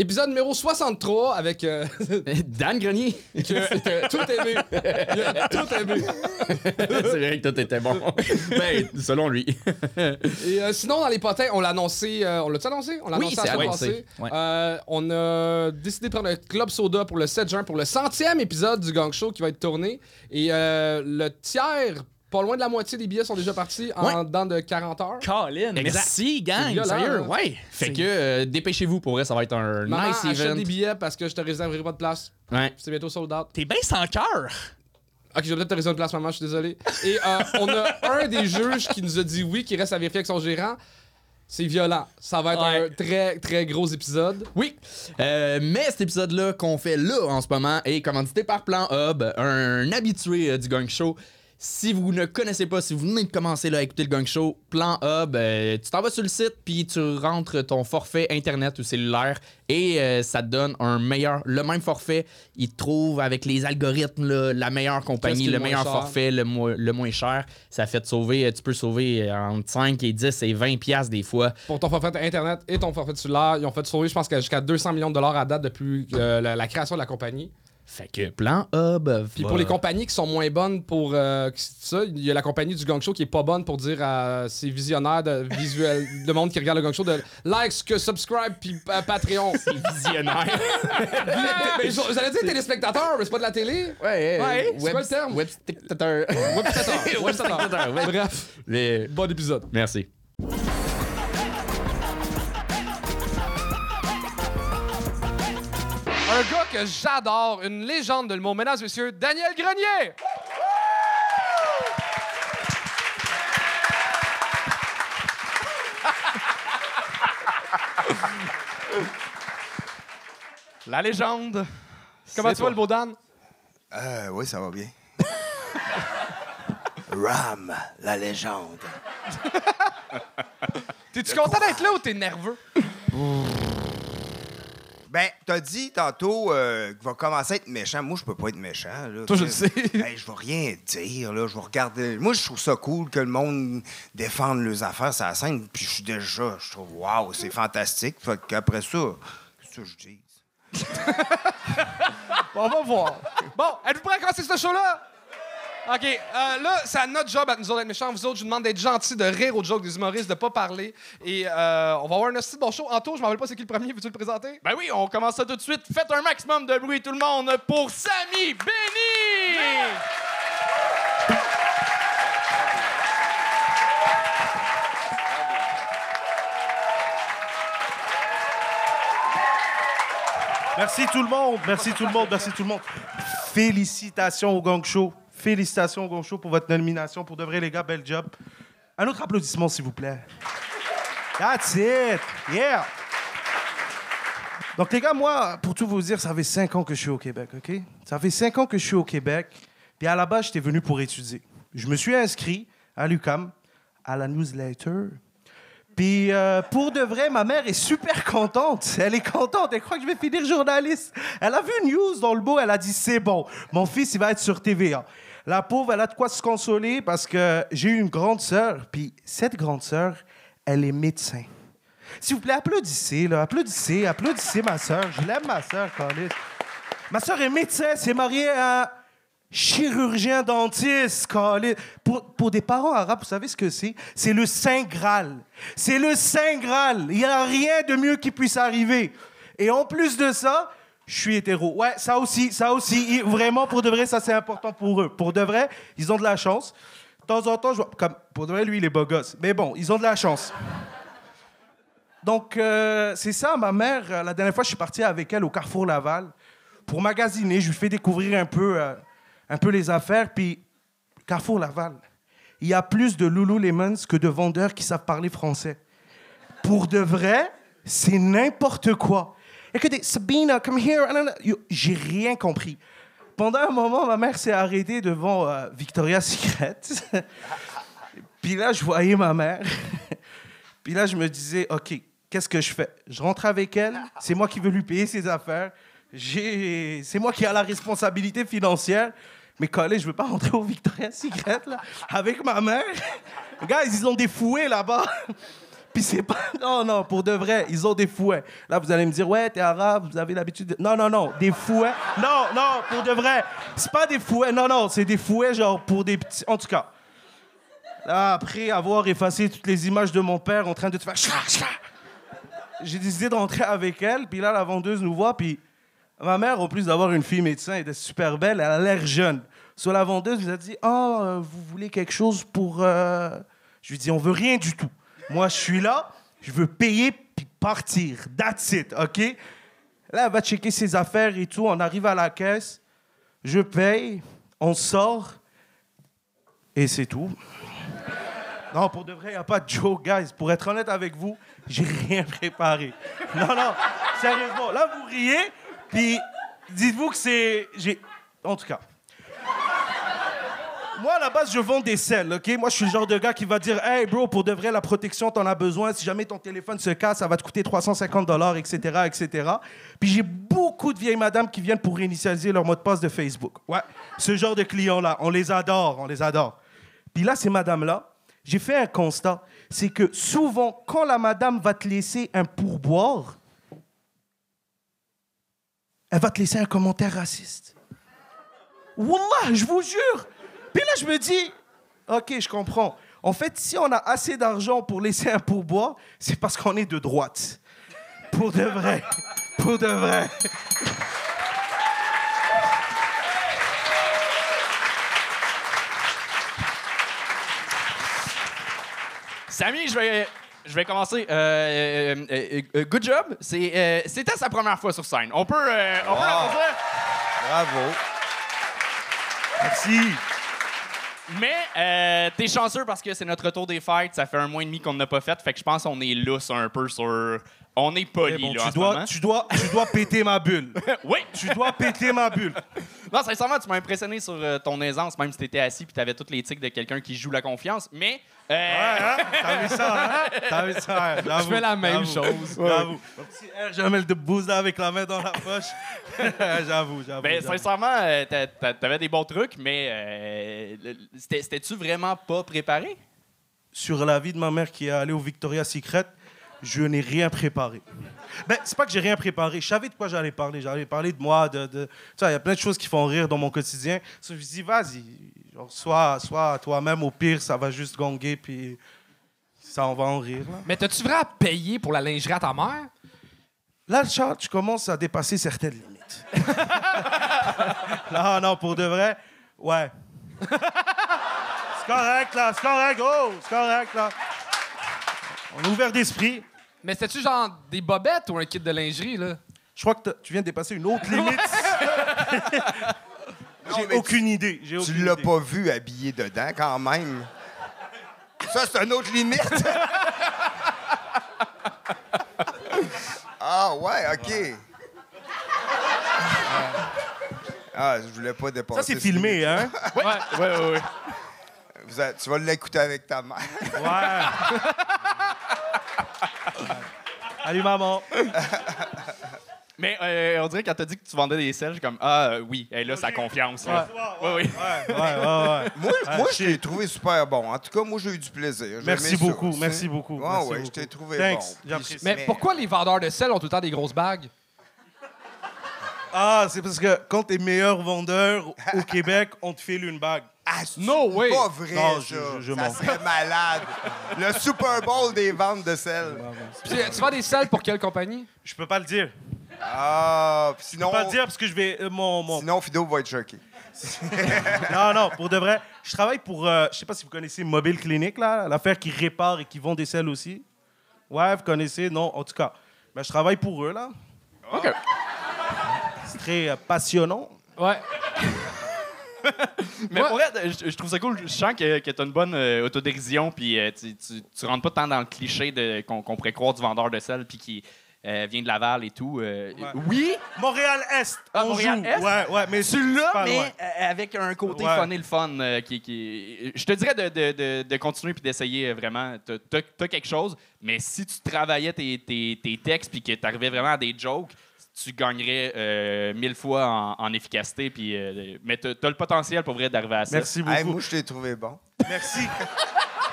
Épisode numéro 63 avec. euh, Dan Grenier. que- tout. Il a tout aimé. c'est vrai que tout était bon. ben, selon lui. Et euh, sinon, dans les potins, on l'a annoncé. euh, on l'a-tu annoncé? On l'a Oui, annoncé la passée. Ouais. On a décidé de prendre le Club Soda pour le 7 juin pour le centième épisode du Gang Show qui va être tourné. Et le tiers, pas loin de la moitié des billets sont déjà partis en Ouais. dedans de 40 heures. Colin, Exact. merci, gang. Violent, Sérieux, hein. ouais. Fait que euh, dépêchez-vous pour vrai, ça va être un Maman, nice achète event. des billets parce que je te réserverai pas de place. Ouais. C'est bientôt sold out. T'es bien sans cœur. Ok, je vais peut-être te réserver une place, maman, je suis désolé. Et euh, on a un des juges qui nous a dit oui, qui reste à vérifier avec son gérant. C'est violent. Ça va être Ouais. un très, très gros épisode. Oui. Euh, mais cet épisode-là qu'on fait là en ce moment est commandité par Plan Hub, un habitué euh, du Gang Show. Si vous ne connaissez pas, si vous venez de commencer là, à écouter le Gang Show, Plan Hub, euh, tu t'en vas sur le site puis tu rentres ton forfait internet ou cellulaire et euh, ça te donne un meilleur, le même forfait. Il te trouve avec les algorithmes là, la meilleure compagnie, le meilleur cher? forfait, le, mo- le moins cher. Ça fait te sauver, euh, tu peux sauver euh, entre 5 et 10 et 20 piastres des fois. Pour ton forfait Internet et ton forfait cellulaire, ils ont fait sauver, je pense, jusqu'à 200 millions de dollars à date depuis euh, la, la création de la compagnie. Fait que Plan Hub. Puis va- pour les compagnies qui sont moins bonnes pour euh, ça, il y a la compagnie du Gang Show qui est pas bonne pour dire à ses visionnaires de visuel, de monde qui regarde le Gang Show de like, que subscribe puis euh, Patreon. visionnaire. Mais je- J'allais dire téléspectateurs, mais c'est pas de la télé? Ouais, Ouais, c'est web, quoi le terme? Web spectateur. Webspectateurs. Webspectateurs. ouais. Bref, Les- bon épisode. Merci. Un gars que j'adore, une légende de le mot, mesdames et messieurs, Daniel Grenier! La légende. Comment tu vas, le beau Dan? Euh, oui, ça va bien. Ram, la légende. T'es-tu content d'être là ou t'es nerveux? Ben, t'as dit tantôt euh, qu'il va commencer à être méchant. Moi, je peux pas être méchant. Là, Toi, je le sais. Hey, je vais rien dire. Là. Je vais regarder. Moi, je trouve ça cool que le monde défende leurs affaires sur la scène. Puis je suis déjà, je trouve, waouh, c'est fantastique. Fait qu'après ça, qu'est-ce que je dis? Bon, on va voir. Bon, êtes-vous prêts à commencer ce show-là? OK, euh, là, c'est à notre job à nous autres d'être méchants. Vous autres, je vous demande d'être gentils, de rire aux jokes des humoristes, de pas parler. Et euh, on va avoir un aussi bon show. Anto, je m'en rappelle pas c'est qui le premier. Veux-tu le présenter? Ben oui, on commence ça tout de suite. Faites un maximum de bruit, tout le monde, pour Samy Benny! Merci tout le monde, merci tout le monde, merci tout le monde. Félicitations au Gang Show. Félicitations Show pour votre nomination. Pour de vrai, les gars, bel job. Un autre applaudissement, s'il vous plaît. That's it. Yeah. Donc, les gars, moi, pour tout vous dire, ça fait cinq ans que je suis au Québec, OK? Ça fait cinq ans que je suis au Québec. Puis à la base, j'étais venu pour étudier. Je me suis inscrit à l'UCAM, à la newsletter. Puis euh, pour de vrai, ma mère est super contente. Elle est contente. Elle croit que je vais finir journaliste. Elle a vu une news dans le beau. Elle a dit c'est bon. Mon fils, il va être sur TVA. La pauvre, elle a de quoi se consoler parce que j'ai une grande sœur. Puis cette grande sœur, elle est médecin. S'il vous plaît, applaudissez, là. Applaudissez, applaudissez ma sœur. Je l'aime, ma sœur, Carlis. Ma sœur est médecin, c'est mariée à chirurgien dentiste, Carlis. Pour, pour des parents arabes, vous savez ce que c'est? C'est le Saint Graal. C'est le Saint Graal. Il n'y a rien de mieux qui puisse arriver. Et en plus de ça, je suis hétéro. Ouais, ça aussi, ça aussi. Vraiment, pour de vrai, ça, c'est important pour eux. Pour de vrai, ils ont de la chance. De temps en temps, je vois... Comme, pour de vrai, lui, il est beau gosse. Mais bon, ils ont de la chance. Donc, euh, c'est ça, ma mère, euh, la dernière fois, je suis parti avec elle au Carrefour Laval pour magasiner. Je lui fais découvrir un peu, euh, un peu les affaires. Puis, Carrefour Laval, il y a plus de Lululemons que de vendeurs qui savent parler français. Pour de vrai, c'est n'importe quoi. Écoutez, Sabina, come here. Ah, J'ai rien compris. Pendant un moment, ma mère s'est arrêtée devant euh, Victoria's Secret. Puis là, je voyais ma mère. Puis là, je me disais, OK, qu'est-ce que je fais? Je rentre avec elle, c'est moi qui veux lui payer ses affaires, c'est moi qui ai la responsabilité financière. Mais collé, je veux pas rentrer au Victoria's Secret, là, avec ma mère. Guys, ils ont des fouets là-bas. C'est pas. Non, non, pour de vrai, ils ont des fouets. Là, vous allez me dire, ouais, t'es arabe, vous avez l'habitude de. Non, non, non, des fouets. Non, non, pour de vrai. C'est pas des fouets. Non, non, c'est des fouets, genre, pour des petits. En tout cas. Là, après avoir effacé toutes les images de mon père en train de te faire. J'ai décidé de rentrer avec elle, puis là, la vendeuse nous voit, puis ma mère, en plus d'avoir une fille médecin, elle était super belle, elle a l'air jeune. Sur la vendeuse, nous a dit Oh, vous voulez quelque chose pour. euh, Je lui dis On veut rien du tout. Moi, je suis là, je veux payer puis partir. That's it, OK? Là, elle va checker ses affaires et tout. On arrive à la caisse, je paye, on sort, et c'est tout. Non, pour de vrai, il n'y a pas de joke, guys. Pour être honnête avec vous, j'ai rien préparé. Non, non, sérieusement. Là, vous riez, puis dites-vous que c'est... En tout cas. Moi, à la base, je vends des selles, OK? Moi, je suis le genre de gars qui va dire Hey, bro, pour de vrai, la protection, t'en as besoin. Si jamais ton téléphone se casse, ça va te coûter 350 dollars, etc., etc. Puis j'ai beaucoup de vieilles madames qui viennent pour réinitialiser leur mot de passe de Facebook. Ouais, ce genre de clients-là, on les adore, on les adore. Puis là, ces madames-là, j'ai fait un constat. C'est que souvent, quand la madame va te laisser un pourboire, elle va te laisser un commentaire raciste. Wallah, je vous jure. Puis là, je me dis, OK, je comprends. En fait, si on a assez d'argent pour laisser un pourboire, c'est parce qu'on est de droite. Pour de vrai. Pour de vrai. Samy, je vais, je vais commencer. Euh, euh, euh, good job. C'était sa première fois sur scène. On peut, on peut. Bravo. Merci. Mais euh, t'es chanceux parce que c'est notre retour des fêtes. Ça fait un mois et demi qu'on n'a pas fait. Fait que je pense qu'on est lousse un peu sur. On est poli Eh bon, là, en tu, ce dois, moment. tu, dois, tu dois péter ma bulle. oui. Tu dois péter ma bulle. Non, sincèrement, tu m'as impressionné sur euh, ton aisance, même si t'étais assis puis t'avais toutes les tics de quelqu'un qui joue la confiance. Mais. euh, Ouais, hein? T'as vu ça, hein? T'as vu ça, hein? Je fais la même chose. J'avoue. Air Jamel de boost avec la main dans la poche. j'avoue, j'avoue. Ben, sincèrement, euh, t'a- t'a- t'avais des bons trucs, mais euh, le- c'était- c'était-tu vraiment pas préparé? Sur la vie de ma mère qui est allée au Victoria's Secret, je n'ai rien préparé. Ben, c'est pas que j'ai rien préparé. Je savais de quoi j'allais parler. J'allais parler de moi, de... de... Tu il y a plein de choses qui font rire dans mon quotidien. So, je me dis, vas-y, sois, sois toi-même. Au pire, ça va juste gonguer, puis ça, on va en rire, là. Mais t'as-tu vraiment payé pour la lingerie à ta mère? Là, Charles, tu commences à dépasser certaines limites. non, non, pour de vrai, ouais. c'est correct, là, c'est correct, oh, c'est correct, là. On est ouvert d'esprit. Mais c'était-tu genre des bobettes ou un kit de lingerie, là? Je crois que t'as- tu viens de dépasser une autre limite. J'ai aucune idée. Tu l'as pas vu habillé dedans, quand même. Ça, c'est une autre limite. ah, ouais, OK. Ah, je voulais pas dépasser. Ça, c'est filmé, hein? Ouais, ouais, ouais. ouais. Vous tu vas l'écouter avec ta mère. Ouais. Salut, maman. Mais euh, on dirait quand t'as dit que tu vendais des selles, j'ai comme Ah euh, oui, elle a sa confiance. là. Ouais, oui. Ouais, ouais, ouais. Moi, Ah, moi je t'ai trouvé super bon. En tout cas, moi, j'ai eu du plaisir. J'ai Merci aimé ça, beaucoup, tu sais. merci beaucoup, merci ouais, je beaucoup. t'ai trouvé Thanks, bon. j'apprécie. Mais, pourquoi les vendeurs de sel ont tout le temps des grosses bagues? Ah, c'est parce que quand t'es meilleur vendeur au Québec, on te file une bague. Ah, c'est No way. pas vrai, Non, ça. je- je- je ça serait malade. Le Super Bowl des ventes de sel. Puis, tu vends des selles pour quelle compagnie? Je peux pas le dire. Ah, puis Je sinon, peux pas le dire parce que je vais. euh, mon, mon- sinon Fido va être choqué. Non, non, pour de vrai. Je travaille pour. euh, je sais pas si vous connaissez Mobile Clinic, là, l'affaire qui répare et qui vend des selles aussi. Ouais, vous connaissez, non, en tout cas. Ben, je travaille pour eux, là. OK. C'est très euh, passionnant. Ouais. Mais Ouais. pour vrai, je, je trouve ça cool. Je sens que, que tu as une bonne euh, autodérision, puis euh, tu, tu, tu rentres pas tant dans le cliché de- qu'on qu'on pourrait croire du vendeur de sel, puis qui euh, vient de Laval et tout. euh, Ouais. Oui, Montréal-Est, Ah, on Montréal-Est? joue. Ouais, ouais, mais pas mais loin. euh, avec un côté Ouais. fun et le fun. euh, qui, qui- Je te dirais de, de, de, de continuer puis d'essayer euh, vraiment. T'as- T'as t'as quelque chose, mais si tu travaillais tes, tes, tes textes puis que tu arrivais vraiment à des jokes, tu gagnerais euh, mille fois en, en efficacité. Puis, euh, mais tu as, le potentiel pour vrai d'arriver à ça. Merci beaucoup. Hey, moi, je t'ai trouvé bon. Merci.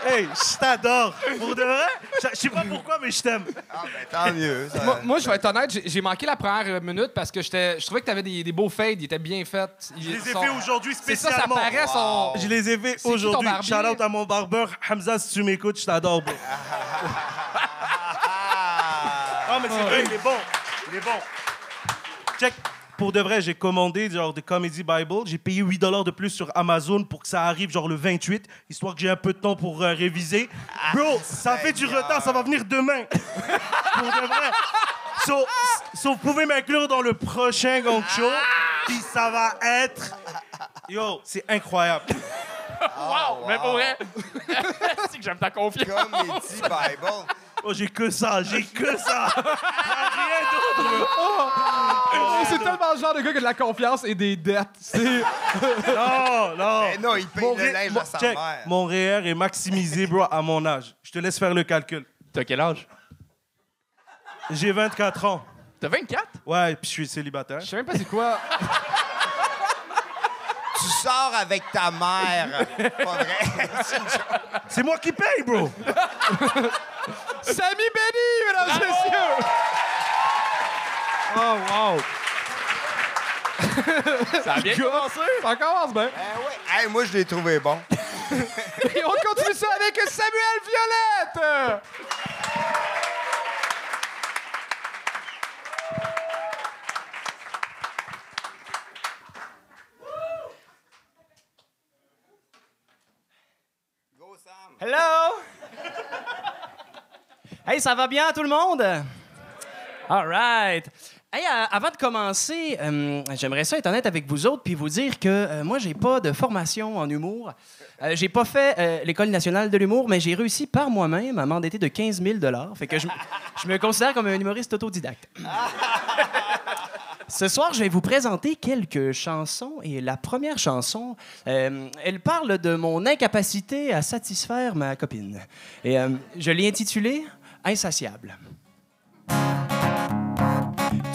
Hey, je t'adore. Pour de vrai, je sais pas pourquoi, mais je t'aime. Ah, ben, tant mieux. ça- Moi, moi, je vais être honnête, j'ai manqué la première minute parce que j'étais- je trouvais que tu avais des, des beaux fades, ils étaient bien faits. Je les ai fait aujourd'hui C'est ça, ça spécialement. paraît son. Je les ai fait C'est qui ton aujourd'hui. Shout out à mon barbeur. Hamza, si tu m'écoutes, je t'adore, bro. Ah, mais c'est vrai, il est bon. Il est bon. Check. Pour de vrai, j'ai commandé genre de Comedy Bible. J'ai payé 8 de plus sur Amazon pour que ça arrive genre le 28, histoire que j'ai un peu de temps pour euh, réviser. Bro, ça fait du retard, ça va venir demain. pour de vrai. So, so, vous pouvez m'inclure dans le prochain Gang Show, puis ça va être... Yo, c'est incroyable. Wow! Mais pour vrai, c'est que j'aime ta confiance. Comedy Bible. Oh, j'ai que ça, j'ai que ça. Rien d'autre. Oh, c'est tellement le genre de gars qui a de la confiance et des dettes. C'est- Non, non. Eh non, il paye Mon le ré- linge mon- à sa check, mère. Mon REER est maximisé, bro, à mon âge. Je te laisse faire le calcul. T'as quel âge? J'ai 24 ans. T'as 24? Ouais, puis je suis célibataire. Je sais même pas c'est quoi. Tu sors avec ta mère. Pas vrai. C'est moi qui paye, bro. Samy Benny, mesdames et messieurs! Oh, wow. Ça a bien commencé. Ça commence bien. Eh ouais. Hey, moi, je l'ai trouvé bon. Et on continue ça avec Samuel Violette! Hey, ça va bien tout le monde? All right. Hey, euh, avant de commencer, euh, j'aimerais ça être honnête avec vous autres puis vous dire que euh, moi, j'ai pas de formation en humour. Euh, j'ai pas fait l'École nationale de l'humour, mais j'ai réussi par moi-même à m'endetter de 15 000 Fait que je, me considère comme un humoriste autodidacte. Ce soir, je vais vous présenter quelques chansons et la première chanson, elle parle de mon incapacité à satisfaire ma copine. Et je l'ai intitulée Insatiable.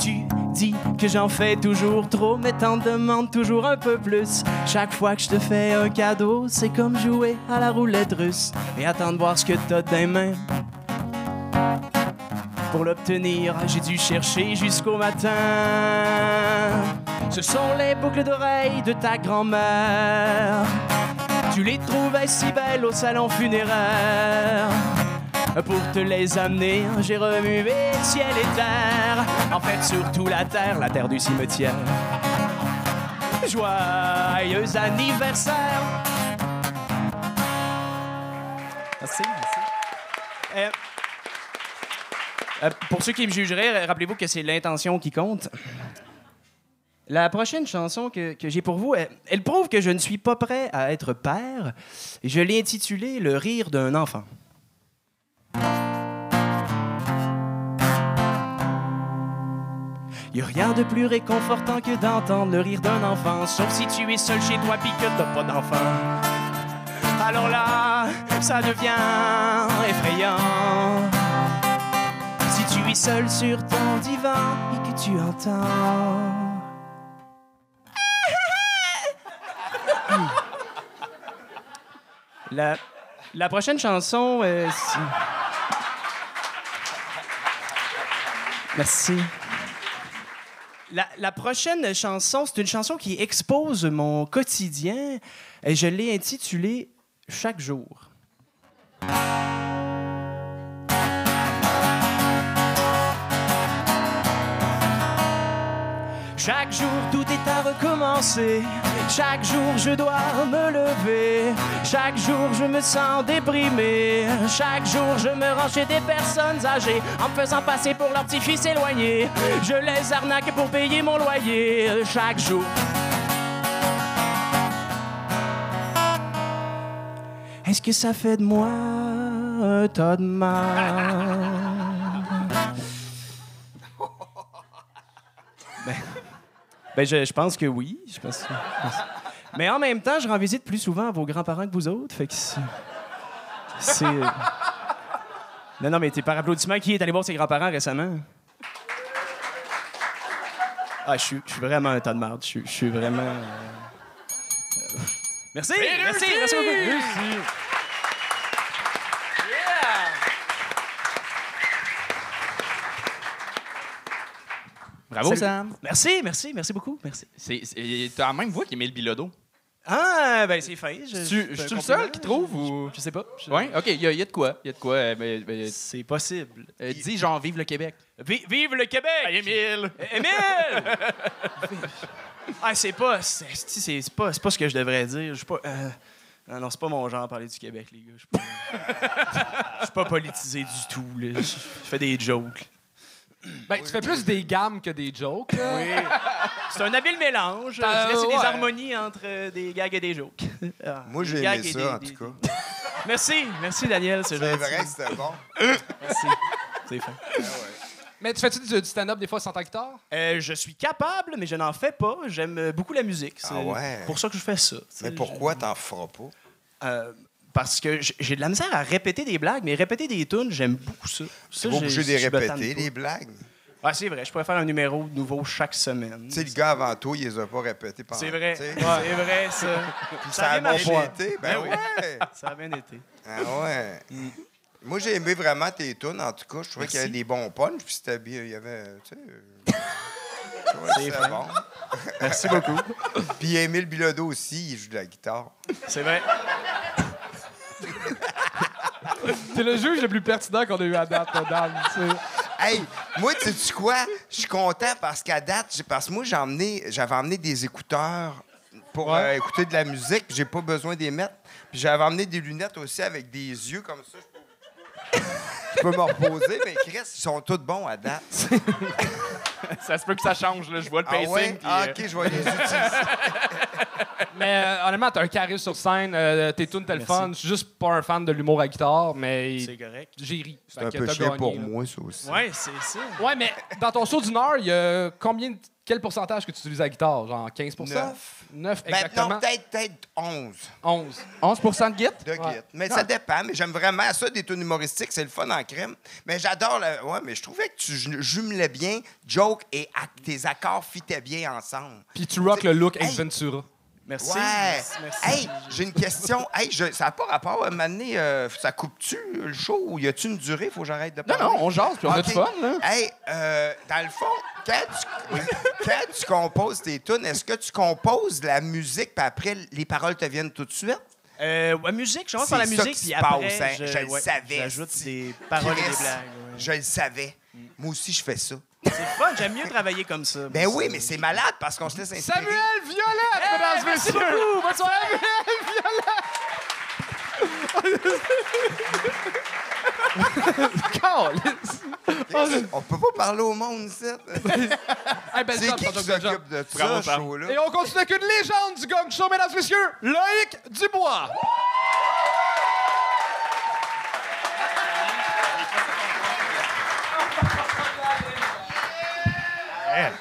Tu dis que j'en fais toujours trop, mais t'en demandes toujours un peu plus. Chaque fois que je te fais un cadeau, c'est comme jouer à la roulette russe et attendre voir ce que t'as dans les mains. Pour l'obtenir, j'ai dû chercher jusqu'au matin. Ce sont les boucles d'oreilles de ta grand-mère. Tu les trouvais si belles au salon funéraire. Pour te les amener, j'ai remué ciel et terre. En fait, surtout la terre, la terre du cimetière. Joyeux anniversaire! Merci. Euh, euh, pour ceux qui me jugeraient, rappelez-vous que c'est l'intention qui compte. La prochaine chanson que, j'ai pour vous, elle prouve que je ne suis pas prêt à être père. Je l'ai intitulée Le rire d'un enfant. Y a rien de plus réconfortant que d'entendre le rire d'un enfant, sauf si tu es seul chez toi puis que t'as pas d'enfant. Alors là, ça devient effrayant. Si tu es seul sur ton divan et que tu entends. La, la prochaine chanson. euh, Merci. La, prochaine chanson, c'est une chanson qui expose mon quotidien et je l'ai intitulée Chaque jour. Chaque jour, tout est à recommencer. Chaque jour, je dois me lever. Chaque jour, je me sens déprimé. Chaque jour, je me rends chez des personnes âgées en me faisant passer pour leur petit-fils éloigné. Je les arnaque pour payer mon loyer. Chaque jour. Est-ce que ça fait de moi un tas de mal? Ben, je, pense que oui. Mais en même temps, je rends visite plus souvent à vos grands-parents que vous autres. Non, non, mais t'es par applaudissement, qui est allé voir ses grands-parents récemment? Ah, je suis- vraiment un tas de marde. Je suis- vraiment. euh, euh, Merci! Merci! Merci beaucoup! Bravo, Salut. Sam. Merci, merci, merci beaucoup. Merci. C'est- c'est- T'as la même voix qu'Émile Bilodeau. Ah, ben c'est fin. Je, suis le compliment. seul qui trouve ou. Je sais pas? Je- Oui, OK, il y, a- il y a de quoi. Il y a de quoi. euh, ben, ben, C'est possible. euh, dis genre, vive le Québec. Vi- vive le Québec! Émile! Émile! ah, c'est pas. C'est pas, c'est pas ce que je devrais dire. Je suis pas. euh, non, non, c'est pas mon genre parler du Québec, les gars. Je suis pas, pas politisé du tout. là. Je fais des jokes. Ben, tu fais plus des gammes que des jokes. là. Oui. C'est un habile mélange. Euh, c'est ouais. des harmonies entre euh, des gags et des jokes. Ah, Moi, des j'ai gags aimé et ça, des- en des- tout cas. Merci, merci Daniel, c'est vrai que c'était bon. Merci. C'est fin. Mais tu fais-tu du, du stand-up des fois sans ta guitare? Euh, je suis capable, mais je n'en fais pas. J'aime beaucoup la musique. C'est Ah ouais? pour ça que je fais ça. Mais pourquoi t'en feras pas? Euh, parce que j'ai de la misère à répéter des blagues, mais répéter des tunes, j'aime beaucoup ça. ça pas obligé de les répéter, les blagues. Ah, c'est vrai, je pourrais faire un numéro nouveau chaque semaine. Tu sais, le gars avant toi, il les a pas répétés pendant. C'est vrai, c'est vrai ça. Puis Ça ça a bien été. Ben Ben oui. ouais. Ça a bien été. Ah ouais. Moi, j'ai aimé vraiment tes tunes, en tout cas. Je trouvais qu'il y avait des bons punchs, puis c'était bien. Il y avait, tu sais... C'était bon. Merci beaucoup. Puis Émile Bilodeau aussi, il joue de la guitare. C'est vrai. C'est le juge le plus pertinent qu'on a eu à date, sais. Hey, moi, tu sais quoi? Je suis content parce qu'à date, parce que moi, j'ai emmené, j'avais emmené des écouteurs pour Ouais. euh, écouter de la musique, puis j'ai pas besoin d'y mettre. Puis j'avais emmené des lunettes aussi avec des yeux comme ça. Je Je peux me reposer, mais Chris, ils sont tous bons à date. Ça se peut que ça change, là. Je vois le Ah pacing. ouais? puis, Ah, euh, OK, je vais les utiliser. Mais euh, honnêtement, t'as un charisme sur scène, euh, tes le Merci. fun. Je suis juste pas un fan de l'humour à guitare, mais C'est correct. j'ai ri. C'est un peu chiant pour moi, ça aussi. Ouais, c'est ça. Ouais, mais dans ton show d'une heure, il y a combien, de- quel pourcentage que tu utilises la guitare? Genre 15 Neuf. 9 Ben, exactement. non, peut-être peut-être 11 11. 11 de git? de Ouais. guide. Mais ça dépend. Mais j'aime vraiment ça, des tunes humoristiques. C'est le fun en crème. Mais j'adore le... Ouais, mais je trouvais que tu ju- jumelais bien joke et tes accords fitaient bien ensemble. Puis tu rock le look Ace Hey. Ventura. Merci. Ouais. Merci. merci. Hey, j'ai une question. Hey, je- ça n'a pas rapport à m'amener. ça coupe-tu le show ou y a-tu une durée? Faut que j'arrête de Non, parler? non, on jase, puis on a du fun, là. Hey, euh, dans le fond, quand tu, quand tu composes tes tunes, est-ce que tu composes la musique puis après les paroles te viennent tout de suite? Euh, ouais, musique, je commence par la C'est ça musique, qui puis se après, passe, hein. je, Je le savais, j'ajoute des paroles et des blagues. ouais. Je le savais. Moi aussi, je fais ça. C'est fun, j'aime mieux travailler comme ça. Ben oui, mais c'est malade parce qu'on se laisse inspirer. Samuel Violette, mesdames et Merci messieurs! beaucoup, bonne soirée. Calisse. On peut pas parler au monde, ici. Hey, belle C'est qui qui s'occupe de ça, show-là? Et on continue avec une légende du Gong Show, mesdames et messieurs, Loïc Dubois. Ben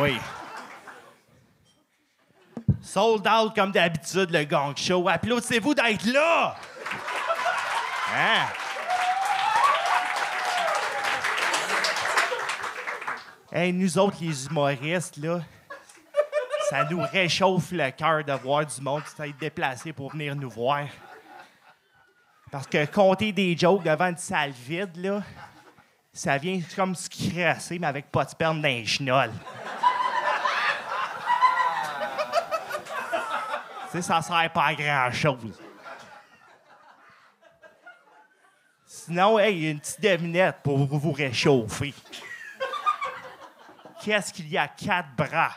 oui. Sold out comme d'habitude, le gang show. Applaudissez-vous d'être là! Hein? Hey, nous autres, les humoristes, là, ça nous réchauffe le cœur de voir du monde qui s'est déplacé pour venir nous voir. Parce que compter des jokes devant une salle vide, là, ça vient comme se crasser, mais avec pas de sperme dans les chenolles. Tu sais, ça sert pas à grand-chose. Sinon, hey, une petite devinette pour vous réchauffer. Qu'est-ce qu'il y a? Quatre bras,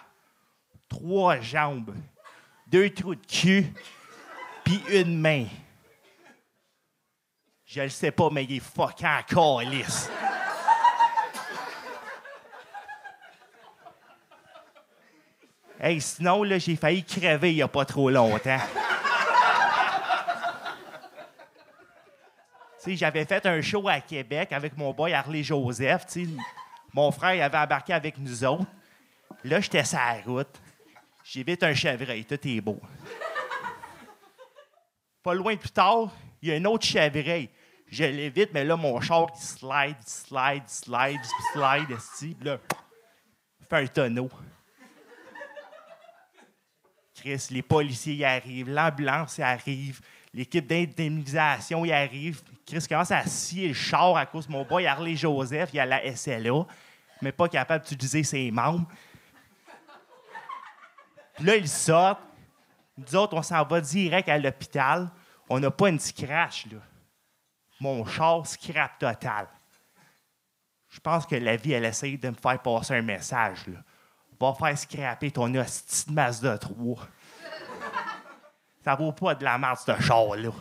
trois jambes, deux trous de cul, puis une main. Je le sais pas, mais il est fucking calice. Hey, sinon, là, j'ai failli crever il y a pas trop longtemps. J'avais fait un show à Québec avec mon boy Harley Joseph. Mon frère il avait embarqué avec nous autres. Là, j'étais sur la route. J'ai vite un chevreuil. Tout est beau. Pas loin plus tard, il y a un autre chevreuil. Je l'évite, mais là, mon char, il slide, slide, slide, slide, esti. Là, fait un tonneau. Chris, les policiers y arrivent, l'ambulance y arrive, l'équipe d'indemnisation y arrive. Chris commence à scier le char à cause de mon boy Harley Joseph, il a la SLA, mais pas capable d'utiliser ses membres. Puis là, il sort. Nous autres, on s'en va direct à l'hôpital. On n'a pas une scratch, là. Mon char, scrap total. Je pense que la vie, elle essaye de me faire passer un message. Va faire scraper ton hostie de Mazda 3. Ça vaut pas de la merde, ce char-là.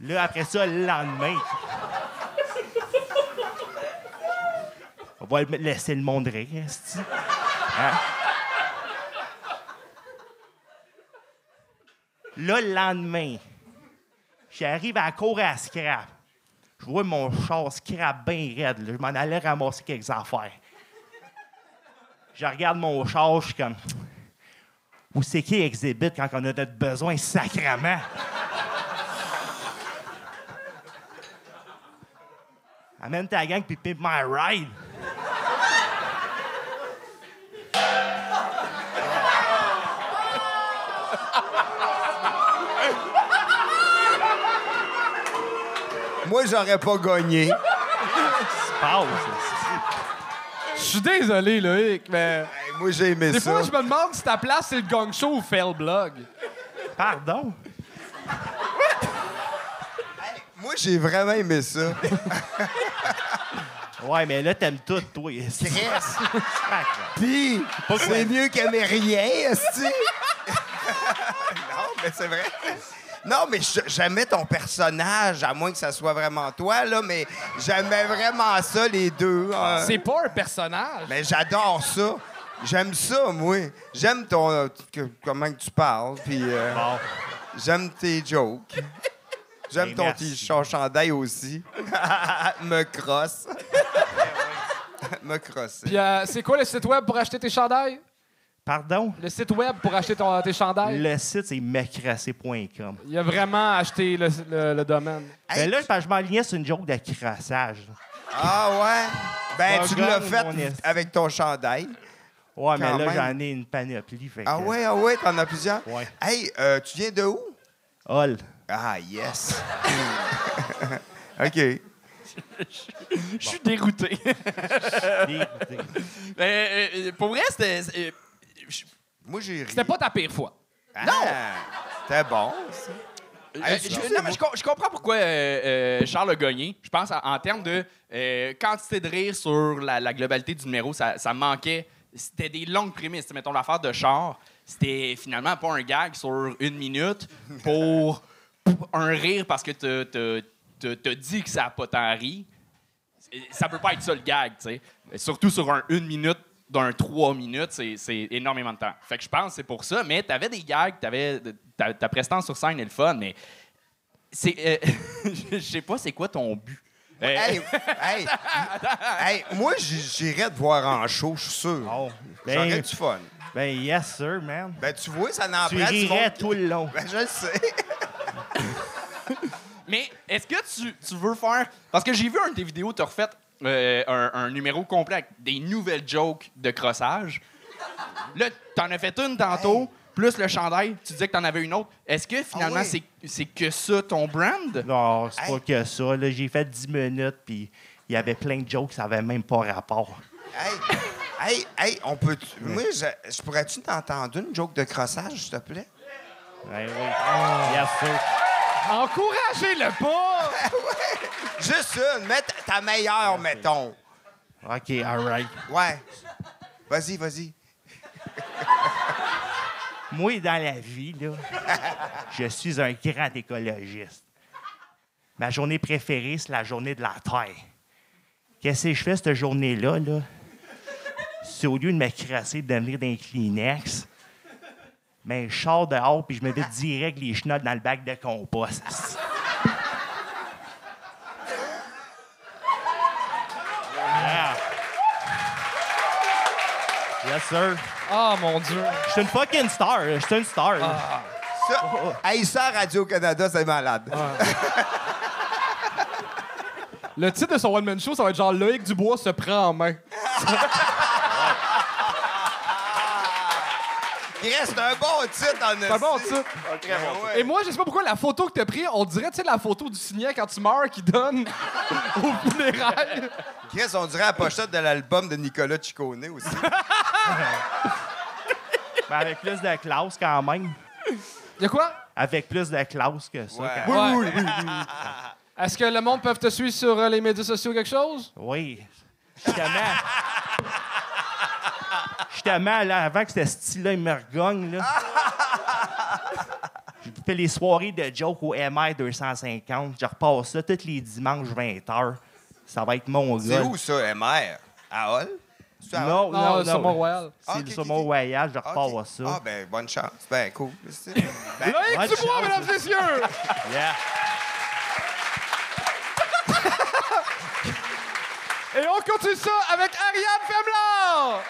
Là, après ça, le lendemain, on va laisser le monde rire. Hein? Là, le lendemain, j'arrive à la cour à scrap. Je vois mon char scrap bien raide. Je m'en allais ramasser quelques affaires. Je regarde mon char, je suis comme... Où c'est qui exhibite quand on a notre besoin sacrament? Amène ta gang puis pimp my ride. Moi, j'aurais pas gagné. Passe, Je suis désolé, Loïc, mais. Hey, moi, j'ai aimé Des ça. fois, je me demande si ta place, c'est le gang show ou Fail Blog. Pardon? Moi, j'ai vraiment aimé ça. Ouais, mais là, t'aimes tout, toi. esti. Puis, c'est mieux qu'aimer rien, esti. non, mais c'est vrai. Non, mais j'aimais ton personnage, à moins que ça soit vraiment toi, là, mais j'aimais vraiment ça, les deux. hein. C'est pas un personnage. Mais j'adore ça. J'aime ça, moi. J'aime ton euh, que- comment que tu parles, puis euh, Bon. j'aime tes jokes. J'aime ton t-shirt chandail aussi. Me crosse. Me crosse. Puis, euh, c'est quoi le site web pour acheter tes chandails? Pardon? Le site web pour acheter ton- tes chandails? Le site, c'est mecrassé.com. Il a vraiment acheté le, le- le domaine. Hey, Ben là, je m'alignais sur une joke de crassage. Ah ouais? Ben, tu l'as fait avec ton chandail. Ouais, mais là, j'en ai une panoplie. Fait Ah que- ouais, ah ouais, t'en as plusieurs? Ouais. Hey, euh, tu viens de où? Hall. Ah, yes. OK. Je suis dérouté. Dégoûté. Euh, euh, pour vrai, c'était. Euh, je- Moi, j'ai ri. C'était pas ta pire fois. Non! C'était bon. ça. Euh, Hey, je, non, mais je, com- je comprends pourquoi euh, euh, Charles a gagné. Je pense en, en termes de euh, quantité de rire sur la, la globalité du numéro, ça, ça manquait. C'était des longues prémices. Mettons l'affaire de Char, c'était finalement pas un gag sur une minute pour, pour un rire parce que t'as- t'as- t'as t'as dit que ça n'a pas tant ri. Ça peut pas être ça le gag, tu sais. Surtout sur un une minute d'un trois minutes, c'est c'est énormément de temps. Fait que je pense que c'est pour ça. Mais t'avais des gags, t'avais ta, ta prestance sur scène est le fun, mais c'est euh, je sais pas c'est quoi ton but. Euh, Hey, hey, hey, moi, j'irais te voir en show, je suis sûr. J'aurais Ben, du fun. ben, yes, sir, man. Ben, tu vois, ça n'en Tu prend du rirais tout le long. Ben, je le sais. Mais est-ce que tu, tu veux faire. Parce que j'ai vu un de tes vidéos, tu as refait euh, un, un numéro complet avec des nouvelles jokes de crossage. Là, t'en as fait une tantôt, plus le chandail, tu disais que t'en avais une autre. Est-ce que finalement, Ah oui? c'est c'est que ça ton brand? Non, c'est Hey. pas que ça. Là, j'ai fait 10 minutes, puis il y avait plein de jokes, ça avait même pas rapport. Hey, hey, hey, on peut. Moi, je, je pourrais-tu t'entendre une joke de crossage, s'il te plaît? Ouais, oui. Yes, sir. Encouragez-le pas! Juste une, mets ta- meilleure, mettons. OK, all right. Ouais. Vas-y, vas-y. Moi, dans la vie, là, je suis un grand écologiste. Ma journée préférée, c'est la journée de la Terre. Qu'est-ce que je fais cette journée-là? Là? C'est au lieu de me crasser, de venir d'un Kleenex, mais je sors dehors puis je me mets direct les chenottes dans le bac de compost. Yes, sir. Oh mon Dieu. Je suis une fucking star. Je suis une star. Ça, hey, ça, Radio-Canada, c'est malade. Le titre de son one-man show, ça va être genre Loïc Dubois se prend en main. Il reste un bon titre en C'est un bon titre. Ah ouais. Et moi, je sais pas pourquoi la photo que t'as pris, on dirait, tu sais, la photo du signet quand tu meurs qui donne au funérailles. Chris, on dirait la pochette de l'album de Nicolas Ciccone aussi. Ben, avec plus de classe quand même. Y'a quoi? Avec plus de classe que ça. Ouais. quand- Oui, oui, Est-ce que le monde peut te suivre sur euh, les médias sociaux ou quelque chose? Oui. Justement. Justement, là, avant que ce style-là il me regagne, là. Je fais les soirées de joke au MR 250. Je repasse ça tous les dimanches 20h. Ça va être mon C'est gars. où ça, MR? À Hall? C'est à Hall? Non, Non, non, sur non. Mont-Royal. Ah, C'est ok, le sur voyage, je Ah, repars ok. ça. Ah, ben, bonne chance. Ben, cool. C'est- Ben, Loïc Dubois, chance. mesdames et messieurs! Yeah. Et on continue ça avec Ariane Femblard!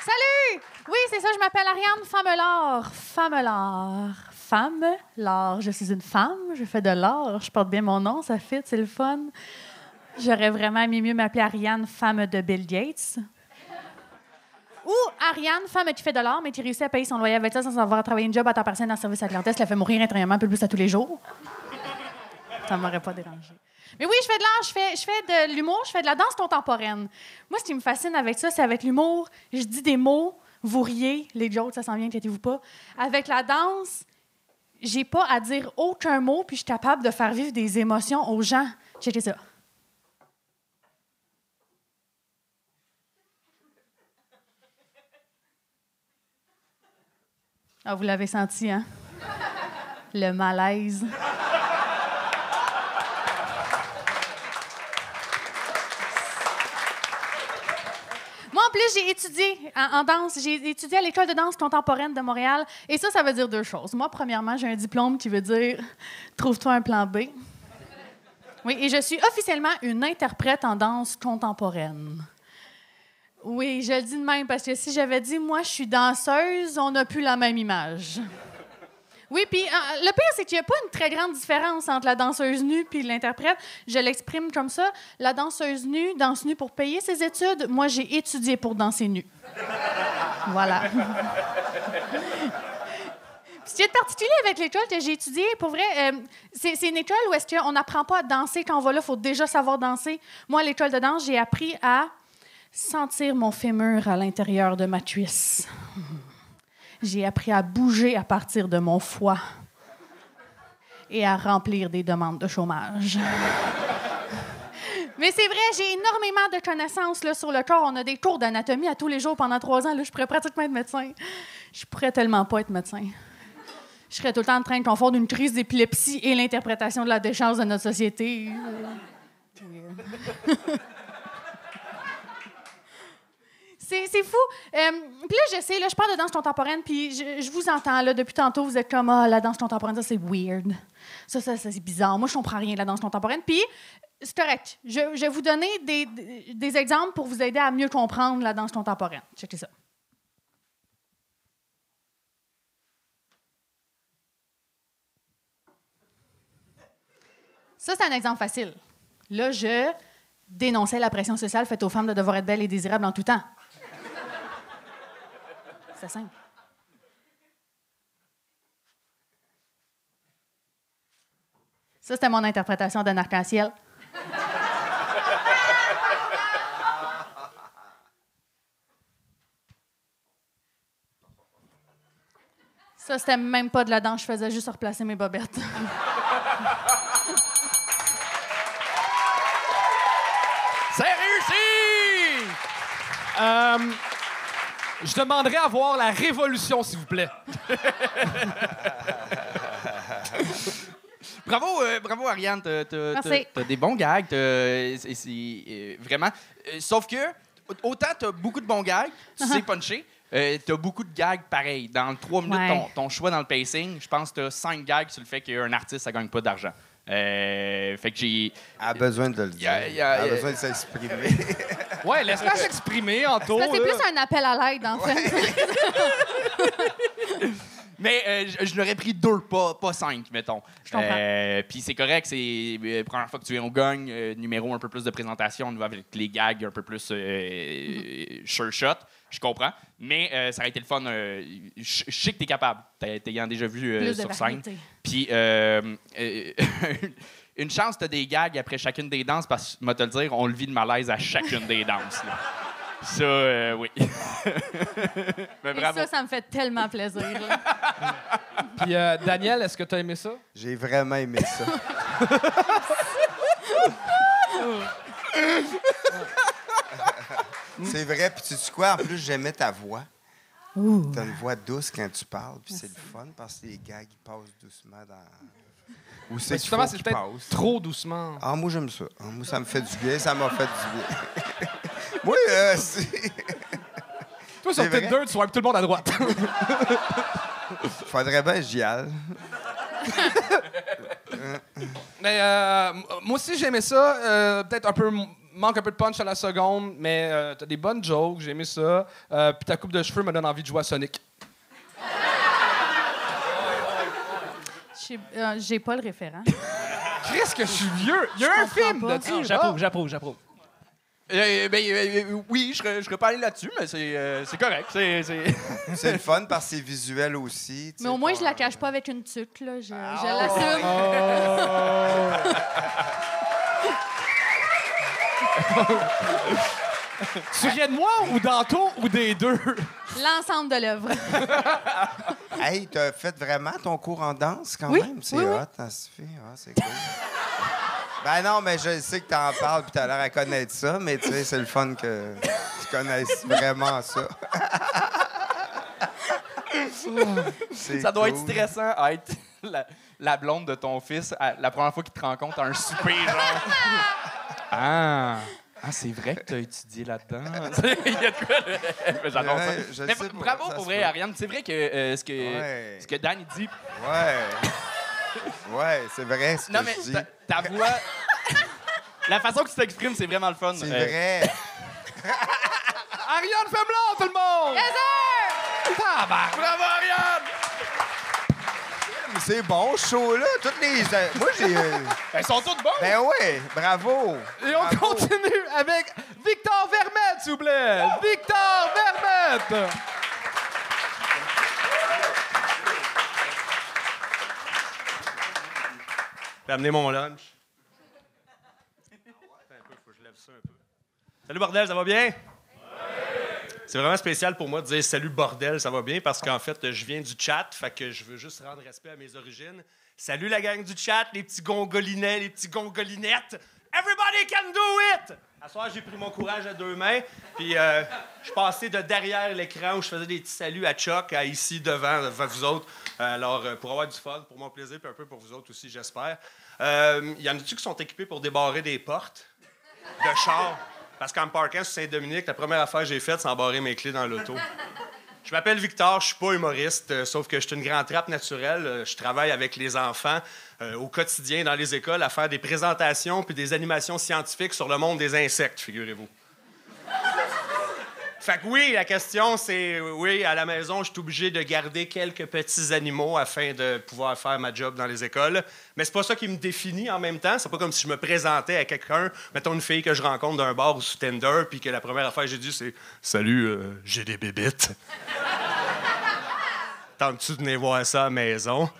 Salut! Oui, c'est ça, je m'appelle Ariane Famelard. Famelard. Famelard. Je suis une femme, je fais de l'art, je porte bien mon nom, ça fit, c'est le fun. J'aurais vraiment aimé mieux m'appeler Ariane, femme de Bill Gates. Ou Ariane, femme qui fait de l'art, mais qui réussit à payer son loyer avec ça sans avoir travaillé une job à temps partiel dans le service à clientèle, la fait mourir intérieurement un peu plus à tous les jours. Ça m'aurait pas dérangé. Mais oui, je fais de l'art, je fais, je fais de l'humour, je fais de la danse contemporaine. Moi, ce qui me fascine avec ça, c'est avec l'humour, je dis des mots, vous riez, les jokes, ça s'en vient, inquiétez-vous pas. Avec la danse, j'ai pas à dire aucun mot, puis je suis capable de faire vivre des émotions aux gens. Checkez ça. Ah, vous l'avez senti, hein? Le malaise. En plus, j'ai étudié en, en danse. J'ai étudié à l'École de danse contemporaine de Montréal. Et ça, ça veut dire deux choses. Moi, premièrement, j'ai un diplôme qui veut dire Trouve-toi un plan B. Oui, et je suis officiellement une interprète en danse contemporaine. Oui, je le dis de même parce que si j'avais dit moi, je suis danseuse, on n'a plus la même image. Oui, puis euh, le pire, c'est qu'il n'y a pas une très grande différence entre la danseuse nue puis l'interprète. Je l'exprime comme ça. La danseuse nue danse nue pour payer ses études. Moi, j'ai étudié pour danser nue. voilà. Ce qui est particulier avec l'école que j'ai étudiée, pour vrai, euh, c'est c'est une école où est-ce qu'on n'apprend pas à danser quand on va là, il faut déjà savoir danser. Moi, à l'école de danse, j'ai appris à sentir mon fémur à l'intérieur de ma cuisse. J'ai appris à bouger à partir de mon foie et à remplir des demandes de chômage. Mais c'est vrai, j'ai énormément de connaissances là, sur le corps. On a des cours d'anatomie à tous les jours pendant trois ans. Là, je pourrais pratiquement être médecin. Je pourrais tellement pas être médecin. Je serais tout le temps en train de confondre une crise d'épilepsie et l'interprétation de la déchéance de notre société. C'est fou. Euh, puis là, je sais, là, je parle de danse contemporaine, puis je, vous entends, là, depuis tantôt, vous êtes comme, ah, la danse contemporaine, ça, c'est weird. Ça, ça, c'est bizarre. Moi, je comprends rien de la danse contemporaine. Puis, c'est correct. Je, vais vous donner des- des exemples pour vous aider à mieux comprendre la danse contemporaine. Checkez ça. Ça, c'est un exemple facile. Là, je dénonçais la pression sociale faite aux femmes de devoir être belles et désirables en tout temps. Ça, c'était mon interprétation d'un arc-en-ciel. Ça, c'était même pas de la danse, je faisais juste replacer mes bobettes. C'est réussi! Euh, je demanderais à voir la révolution, s'il vous plaît. Bravo, euh, bravo Ariane, t'as, t'as- Merci. t'as- des bons gags, t'as- c'est, c'est, euh, vraiment. Euh, sauf que autant t'as beaucoup de bons gags, tu sais puncher, euh, t'as beaucoup de gags pareils. Dans trois minutes, Ouais. ton, ton choix dans le pacing, je pense que t'as cinq gags sur le fait qu'un artiste ça gagne pas d'argent. Euh, fait que j'ai. A besoin de le dire. A- besoin de s'exprimer. Ouais, laisse-la s'exprimer, Anto. C'est plus un appel à l'aide, en fait. Mais euh, je, je l'aurais pris deux, pas, pas cinq, mettons. Je comprends. Euh, Puis c'est correct, c'est euh, la première fois que tu viens au gang, euh, numéro un peu plus de présentation, on va avec les gags un peu plus euh, sure shot. Je comprends. Mais euh, ça aurait été le fun. euh, je je sais que t'es capable, t'as- t'ayant déjà vu euh, Plus de sur scène. variété. Puis, euh, euh, une chance, t'as des gags après chacune des danses, parce que, moi te le dire, on le vit de malaise à chacune des danses. là. Ça, euh, oui. Mais Et bravo. ça, ça me fait tellement plaisir. là. Puis, euh, Daniel, est-ce que tu as aimé ça? J'ai vraiment aimé ça. C'est vrai, puis tu sais quoi? En plus, j'aimais ta voix. T'as une voix douce quand tu parles, puis c'est le fun parce que les gags ils passent doucement dans. Où c'est justement, c'est peut-être trop doucement. Ah, moi, j'aime ça. Ah, moi, ça me fait du bien, ça m'a fait du bien. moi, euh, c'est. Toi, sur? Tinder, tu swipes tout le monde à droite. Faudrait bien j'y aille. mais euh, moi aussi, j'aimais ça. Euh, peut-être un peu... Manque un peu de punch à la seconde, mais euh, t'as des bonnes jokes, j'ai aimé ça. Euh, Puis ta coupe de cheveux me donne envie de jouer à Sonic. J'ai euh, pas le référent. Qu'est-ce que je suis vieux? Il y a Je un film pas. de Non, J'approuve, j'approuve, j'approuve. Euh, ben, euh, oui, je serais, je serais pas allé là-dessus, mais c'est euh, c'est correct. C'est, c'est- C'est le fun parce que c'est visuel aussi. Mais au moins, je la cache pas avec une tuque. Là. Je, je Ah, l'assume. Tu riais de moi ou d'Anto ou des deux? L'ensemble de l'œuvre. Hey, t'as fait vraiment ton cours en danse quand Oui, même? C'est oui, oui. hot, hein, Sophie? Ah, c'est cool. ben non, mais je sais que t'en parles puis t'as l'air à connaître ça, mais tu sais, c'est le fun que tu connaisses vraiment ça. Ça doit être stressant à être la, la blonde de ton fils à- la première fois qu'il te rencontre à un souper, genre. ah! C'est vrai que tu as étudié là-dedans? Il y a de quoi, là? Mais J'adore ça. Je Mais sais bravo pour vrai. Ariane. C'est vrai que, euh, ce, que Ouais. ce que Dan il dit. Ouais. Ouais, c'est vrai ce que Non, mais je dis. ta, ta voix. la façon que tu t'exprimes, c'est vraiment le fun. C'est Euh, vrai. Ariane Femelon, tout le monde! Yes, sir! Bravo, Ariane! C'est bon, ce show-là. Toutes les. Moi, j'ai. euh, Ils sont tous bons! Ben ouais, bravo. Et on Bravo. continue avec Victor Vermette, s'il vous plaît! Victor Vermette! Je vais amener mon lunch. Attends un peu, faut que je lève ça un peu. Salut bordel, ça va bien? C'est vraiment spécial pour moi de dire salut bordel, ça va bien parce qu'en fait, je viens du chat, fait que je veux juste rendre respect à mes origines. Salut la gang du chat, les petits gongolinets, les petits gongolinettes. Everybody can do it! À soir, j'ai pris mon courage à deux mains, puis euh, je passé de derrière l'écran où je faisais des petits saluts à Chuck à ici devant, devant vous autres. Euh, alors, euh, pour avoir du fun, pour mon plaisir, puis un peu pour vous autres aussi, j'espère. Euh, Il y en a-tu qui sont équipés pour débarrer des portes de char? Parce qu'en me parquant sur Saint-Dominique, la première affaire que j'ai faite, c'est embarrer mes clés dans l'auto. Je m'appelle Victor, je suis pas humoriste, euh, sauf que je suis une grande trappe naturelle. Euh, je travaille avec les enfants euh, au quotidien dans les écoles à faire des présentations puis des animations scientifiques sur le monde des insectes, figurez-vous. Fait que oui, la question c'est oui, à la maison, je suis obligé de garder quelques petits animaux afin de pouvoir faire ma job dans les écoles. Mais c'est pas ça qui me définit en même temps. C'est pas comme si je me présentais à quelqu'un, mettons une fille que je rencontre d'un bar ou sous Tinder, puis que la première affaire que j'ai dit c'est Salut, euh, j'ai des bébites. Tentes-tu de venir voir ça à la maison?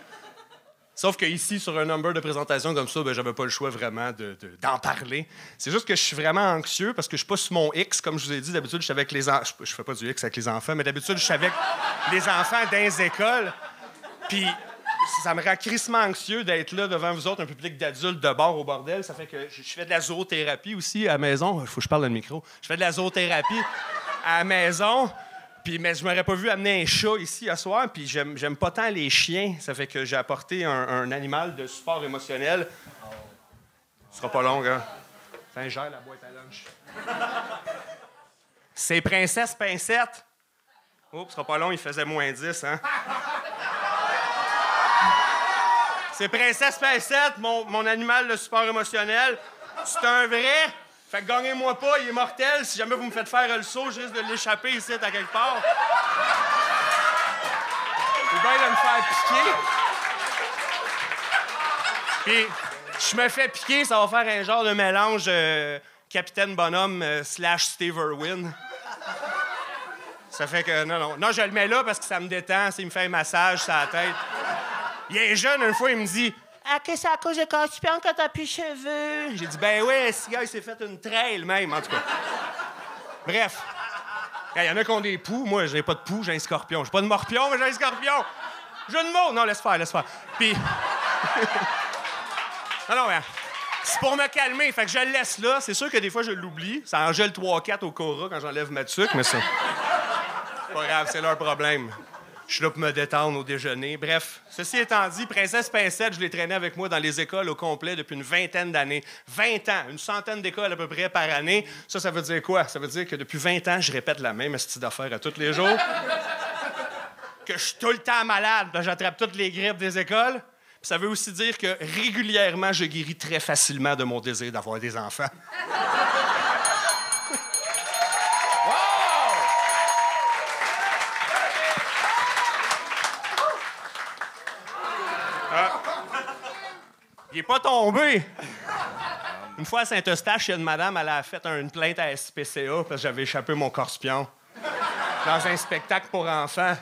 Sauf que ici, sur un number de présentation comme ça, ben, j'avais pas le choix vraiment de- de- d'en parler. C'est juste que je suis vraiment anxieux parce que je suis pas sur mon X, comme je vous ai dit. D'habitude, je suis avec les enfants. Je fais pas du X avec les enfants, mais d'habitude, je suis avec les enfants dans les écoles. Puis ça me rend crissement anxieux d'être là devant vous autres, un public d'adultes de bord au bordel. Ça fait que je, je fais de la zoothérapie aussi à la maison. Il faut que je parle dans le micro. Je fais de la zoothérapie à la maison. Puis, mais je m'aurais pas vu amener un chat ici à soir. Puis j'aime, pas tant les chiens. Ça fait que j'ai apporté un, animal de support émotionnel. Ce sera pas long, hein? Gère la boîte à lunch. C'est Princesse Pincette. Oups, ce sera pas long, il faisait moins 10, hein? C'est Princesse Pincette, mon, mon animal de support émotionnel. C'est un vrai. Fait que gagnez-moi pas, il est mortel. Si jamais vous me faites faire le saut, je risque de l'échapper ici à quelque part. bien de me faire piquer. Puis, je me fais piquer, ça va faire un genre de mélange euh, Capitaine Bonhomme euh, slash Steve Irwin. Ça fait que, non, non. Non, je le mets là parce que ça me détend, ça, me fait un massage sur la tête. Il est jeune, une fois, il me dit Ah, que c'est à cause de penses quand t'as plus cheveux? J'ai dit Ben oui, ce gars, il s'est fait une trail même, en tout cas. Bref. Il y en a qui ont des poux. Moi, j'ai pas de poux, j'ai un scorpion. J'ai pas de morpion, mais j'ai un scorpion. Jeu de mots. Non, laisse faire, laisse faire. Puis. non, non. C'est pour me calmer. Fait que je le laisse là. C'est sûr que des fois, je l'oublie. Ça en gèle 3-4 au Cora quand j'enlève ma tuque, mais ça. c'est pas grave, c'est leur problème. Je suis là pour me détendre au déjeuner. Bref, ceci étant dit, Princesse Pincette, je l'ai traîné avec moi dans les écoles au complet depuis une vingtaine d'années. 20 ans, une centaine d'écoles à peu près par année. Ça, ça veut dire quoi? Ça veut dire que depuis 20 ans, je répète la même astuce d'affaires à tous les jours. que je suis tout le temps malade, que j'attrape toutes les grippes des écoles. Ça veut aussi dire que régulièrement, je guéris très facilement de mon désir d'avoir des enfants. Il est pas tombé. Une fois à Saint-Eustache, il y a une madame, elle a fait une plainte à SPCA parce que j'avais échappé mon corspion dans un spectacle pour enfants.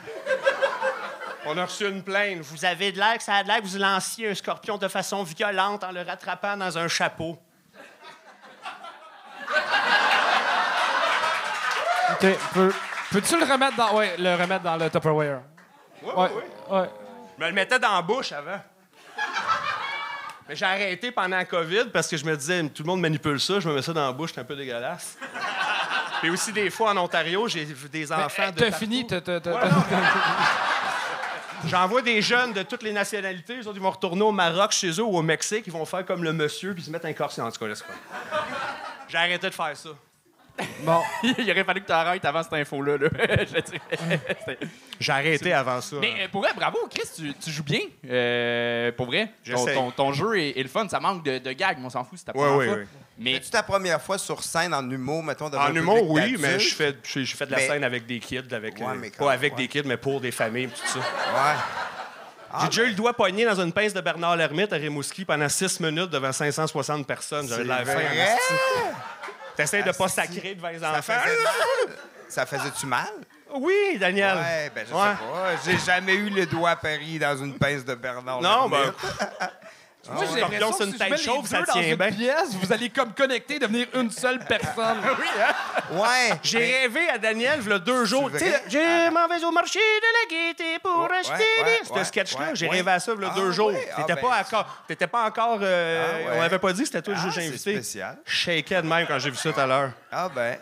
On a reçu une plainte. Vous avez de l'air que ça a de l'air que vous lanciez un scorpion de façon violente en le rattrapant dans un chapeau. OK. Peux, peux-tu le remettre dans, ouais, le remettre dans le Tupperware? Oui, Ouais. oui. Ouais. Je me le mettais dans la bouche avant. Mais j'ai arrêté pendant la COVID parce que je me disais, tout le monde manipule ça, je me mets ça dans la bouche, c'est un peu dégueulasse. Puis aussi, des fois, en Ontario, j'ai vu des enfants de. T'as fini. J'envoie des jeunes de toutes les nationalités. Eux autres, ils vont retourner au Maroc chez eux ou au Mexique. Ils vont faire comme le monsieur puis se mettre un corset. En tout cas, laisse. J'ai arrêté de faire ça. Bon. Il aurait fallu que tu arrêtes avant cette info-là. là. J'ai arrêté avant ça. Mais euh, pour vrai, bravo, Chris, tu, tu joues bien. Euh, pour vrai. Ton, J'essaie. ton, ton jeu est, est le fun. Ça manque de, de gags, mais on s'en fout, c'est ta Ouais, première ouais, fois. ouais. Mais C'est-tu ta première fois sur scène en humour, mettons, devant En humour, oui, mais je fais, j'ai j'ai fait de la Mais- scène avec des kids, avec, Ouais, euh, mais quand pas avec ouais. des kids, mais pour des familles, tout ça. Ouais. J'ai déjà eu le doigt poigné dans une pince de Bernard Lermite à Rimouski pendant six minutes devant 560 personnes. J'avais de la faim. T'essayes de pas Asti. sacrer devant les Ça enfants. mal? Ça faisait-tu mal? Oui, Daniel. Ouais, ben je sais pas. J'ai jamais eu le doigt à Paris dans une pince de Bernard Non, ben, Lermite. Moi, j'ai scorpion, l'impression c'est que une si tête je mets les chauve, ça deux dans tient une bien. pièce, vous allez comme connecter, devenir une seule personne. Ouais. J'ai mais- rêvé à Daniel, il y a deux jours. Je m'en vais au marché de la gaieté pour Ouais, acheter ouais, des... ouais, Ce sketch-là, ouais, j'ai ouais. rêvé à ça il y a Ah, deux jours. ah, T'étais ben, pas encore... T'étais pas encore... euh, Ah. On avait pas dit que c'était toi le Ah, juge c'est invité. spécial. Je shakeais de même quand j'ai vu ça tout à l'heure. Ah ben.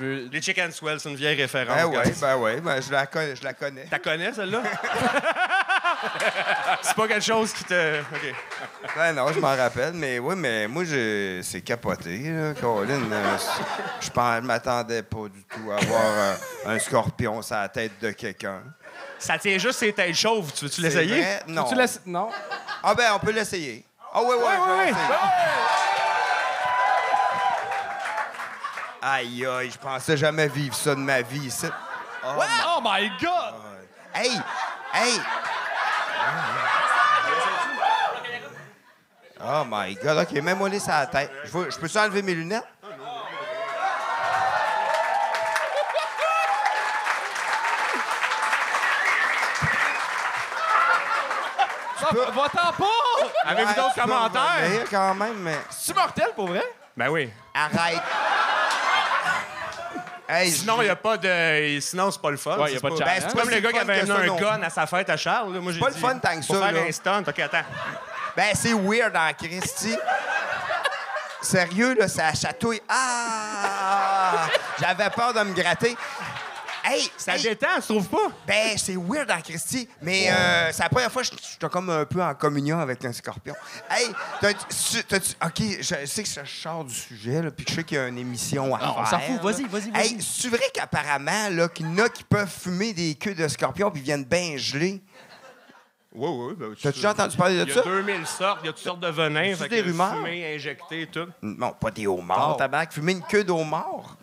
Les Chicken Swell, c'est une vieille référence. Ben ouais, ben ouais. Ben, je la connais. Je la connais. T'as connais, celle-là? c'est pas quelque chose qui te... OK. Ben non, je m'en rappelle, mais oui, mais moi, je... c'est capoté, là, Colin. Euh, Je je m'attendais pas du tout à avoir un scorpion sur la tête de quelqu'un. Ça tient juste ses têtes chauves. Tu veux-tu l'essayer? Non. Tu. Non. Ah ben, on peut l'essayer. Ah oui, oui, Ouais, Aïe, aïe, je pensais jamais vivre ça de ma vie, ici. Oh my God! Hey! Hey! Oh my God, OK, mets-moi les sur la tête. Je, veux- je peux-tu enlever mes lunettes? Ça, Va-t'en pas! Avez-vous d'autres commentaires? quand même, mais... C'est mortel pour vrai? Ben oui. Arrête! Hey, Sinon, il n'y a pas de... Sinon, c'est pas le fun. Ouais, y a C'est pas de ben, c'est comme le gars qui avait amené un gun à sa fête à Charles. là. Moi, j'ai pas le dit, fun tant que ça, faire là. un stunt. OK, attends. Ben, c'est weird en Christy. Sérieux, là, ça chatouille. Ah! J'avais peur de me gratter. Hey, Ça hey, détend, tu trouves pas? Ben, c'est weird en Christy, mais euh, c'est la première fois que je suis comme un peu en communion avec un scorpion. Hey, t'as-tu- OK, je sais que je sors du sujet, là, puis que je sais qu'il y a une émission à Non, faire. on s'en fout. Vas-y, vas-y, vas-y. Hey, c'est vrai qu'apparemment, là, qu'il y en a qui peuvent fumer des queues de scorpion puis viennent bien geler? Oui, oui. Ben, T'as-tu déjà entendu parler de Il y ça? a 2000 sortes, il y a toutes sortes de venins. Des rumeurs? Injecté, tout. Non, pas des homards, tabac. Fumer une queue d'homard?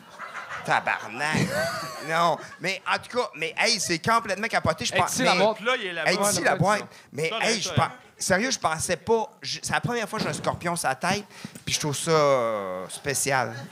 Tabarnak. non, mais en tout cas, mais hey, c'est complètement capoté. Je Hey, pense. la mais- boîte. Là, il est là-bas. Hey, ici, la boîte. Mais hey, je pense. Sérieux, je pensais pas. je- C'est la première fois que j'ai un scorpion sur la tête, puis je trouve ça euh, spécial.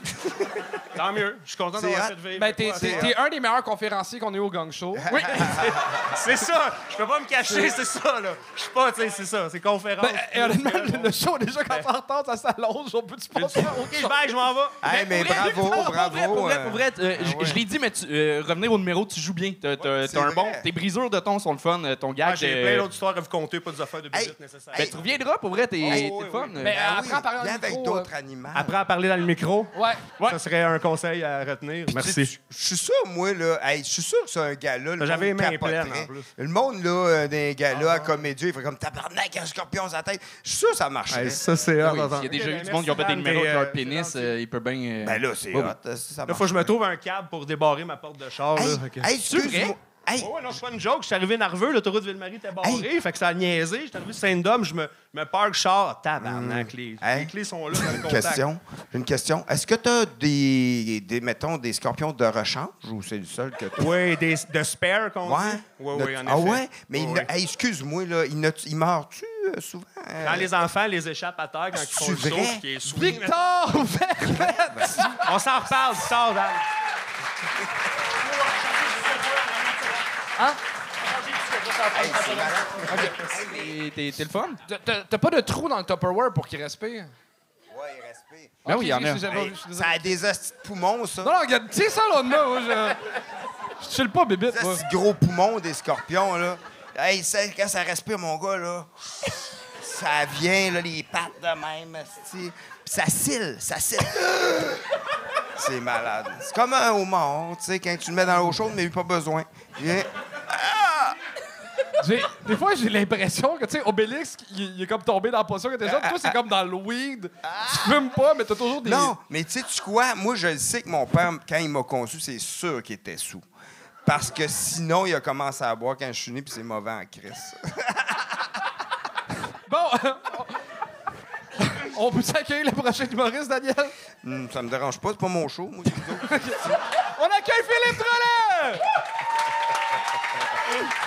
Tant mieux. Je suis content d'avoir cette vie. Ben, t'es, t'es- t'es un des meilleurs conférenciers qu'on a eu au Gang Show. Oui. C'est ça. Je peux pas me cacher, c'est ça, là. Je suis pas, tu sais, c'est ça. C'est conférence. Ben, et honnêtement, le, le show, déjà, quand ça retarde, ça s'allonge. On peut-tu passer à OK, je bye, je m'en vais. Hey, mais Pour vrai, bravo, pour vrai, bravo. Pour vrai, euh, pour vrai, euh, je- ouais. je l'ai dit, mais tu- euh, revenir au numéro, tu joues bien. T'as t'as- c'est t'as un bon. Tes brisures de ton sont le fun. euh, Ton gag. Ah, J'ai euh, plein d'autres histoires à vous conter, pas des affaires de visite nécessaires. Ben, tu reviendras, pour vrai, t'es le fun. euh. Mais Ben en parlant viens dans le avec micro, d'autres euh, animaux. Apprends à parler dans le micro. Ouais. Ça serait un conseil à retenir. Merci. Je je suis sûr, moi, là, hey, je suis sûr que c'est un gars-là. le J'avais monde les mains capoterait. pleines, en plus. Le monde, là, euh, des gars-là, à comédie, il ferait comme tabarnak, un scorpion sur la tête. Je suis sûr que ça marcherait. Hey, ça, c'est Ah hot. oui, attends. S'il y a déjà eu du monde qui ont fait des numéros leur euh, pénis, euh, il peut bien. euh, Ben là, c'est Ouais, hot. Ça, ça Là, faut que je me marcherait. trouve un câble pour débarrer ma porte de char. Hey, là. Fait que- hey, excuse-moi. Hey, Ouais, ouais, non, c'est pas une joke. Je suis arrivé nerveux, l'autoroute Ville-Marie était barrée, fait que ça a niaisé. Je suis arrivé Saint-Dôme, je me, me parque char. Tabarnak, les, Hey. les clés sont là dans le une contact. question. J'ai une question. Est-ce que tu as des, des, mettons, des scorpions de rechange ou c'est le seul que tu Oui, des, de spare qu'on Ouais. dit? Oui, oui, en ah ouais? Mais Oui, excuse-moi, là, il, meurt-tu euh, souvent? euh? Quand les enfants les échappent à terre quand ils font C'est le saut, vrai? qui est sous. Victor! On s'en reparle, sors, Dan. T'es- T'es t'es le fun? T'as- pas de trou dans le Tupperware pour qu'il respire? Ouais, il respire. Ben oui, il y en a. Hey, ça a des hosties de poumons, ça. Non, non, regarde, tiens ça là de moi, moi, je. Je chill pas, bébite, Des moi. hosties de gros poumons des scorpions, là. Hey, ça, quand ça respire, mon gars, là, ça vient, là, les pattes de même. Puis ça cille, ça cille. C'est malade. C'est comme un homard, tu sais, quand tu le mets dans l'eau chaude, mais il n'y a pas besoin. Viens. Des fois, j'ai l'impression que, tu sais, Obélix, il, il est comme tombé dans la potion que t'es. Toi, c'est comme dans le weed. Tu fumes pas, mais t'as toujours des. Non, mais tu sais, tu quoi? Moi, je le sais que mon père, quand il m'a conçu, c'est sûr qu'il était sous. Parce que sinon, il a commencé à boire quand je suis né, puis c'est mauvais en crise. Bon, on peut s'accueillir le prochain humoriste, Daniel? Hum, ça me dérange pas, c'est pas mon show, moi. On accueille Philippe Trollet!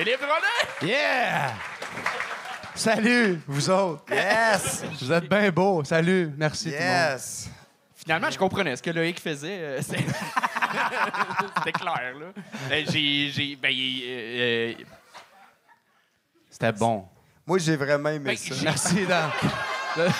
Philippe! Yeah! Salut, vous autres. Yes! Vous êtes bien beaux. Salut, merci tout le monde. Yes! Finalement, je comprenais ce que Loïc faisait. euh, c'est- C'était clair, là. Euh, J'ai. j'ai- Ben, euh, euh, C'était bon. Moi, j'ai vraiment aimé Ben, ça. j'ai- Merci, Dan.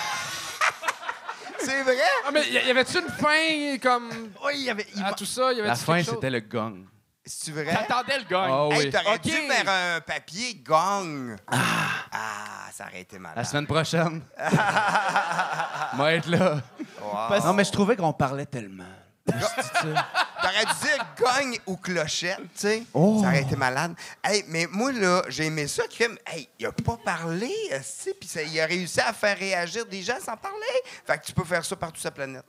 C'est vrai? Ah, mais y y avait-tu une fin comme Oui, il y avait. il à tout ça? Y avait La fin, c'était le gong. C'est-tu vrai? T'attendais le gong. Ah Hey, oui. t'aurais Ok. dû faire un papier gong. Ah, ça aurait été malade. La semaine prochaine. Moi être là. Wow. Non, mais je trouvais qu'on parlait tellement. T'aurais dû dire gong ou clochette, tu sais. Oh. Ça aurait été malade. Hey, mais moi, là, j'ai aimé ça, Crème. Hey, il a pas parlé, puis ça- il a réussi à faire réagir des gens sans parler. Fait que tu peux faire ça partout sur la planète.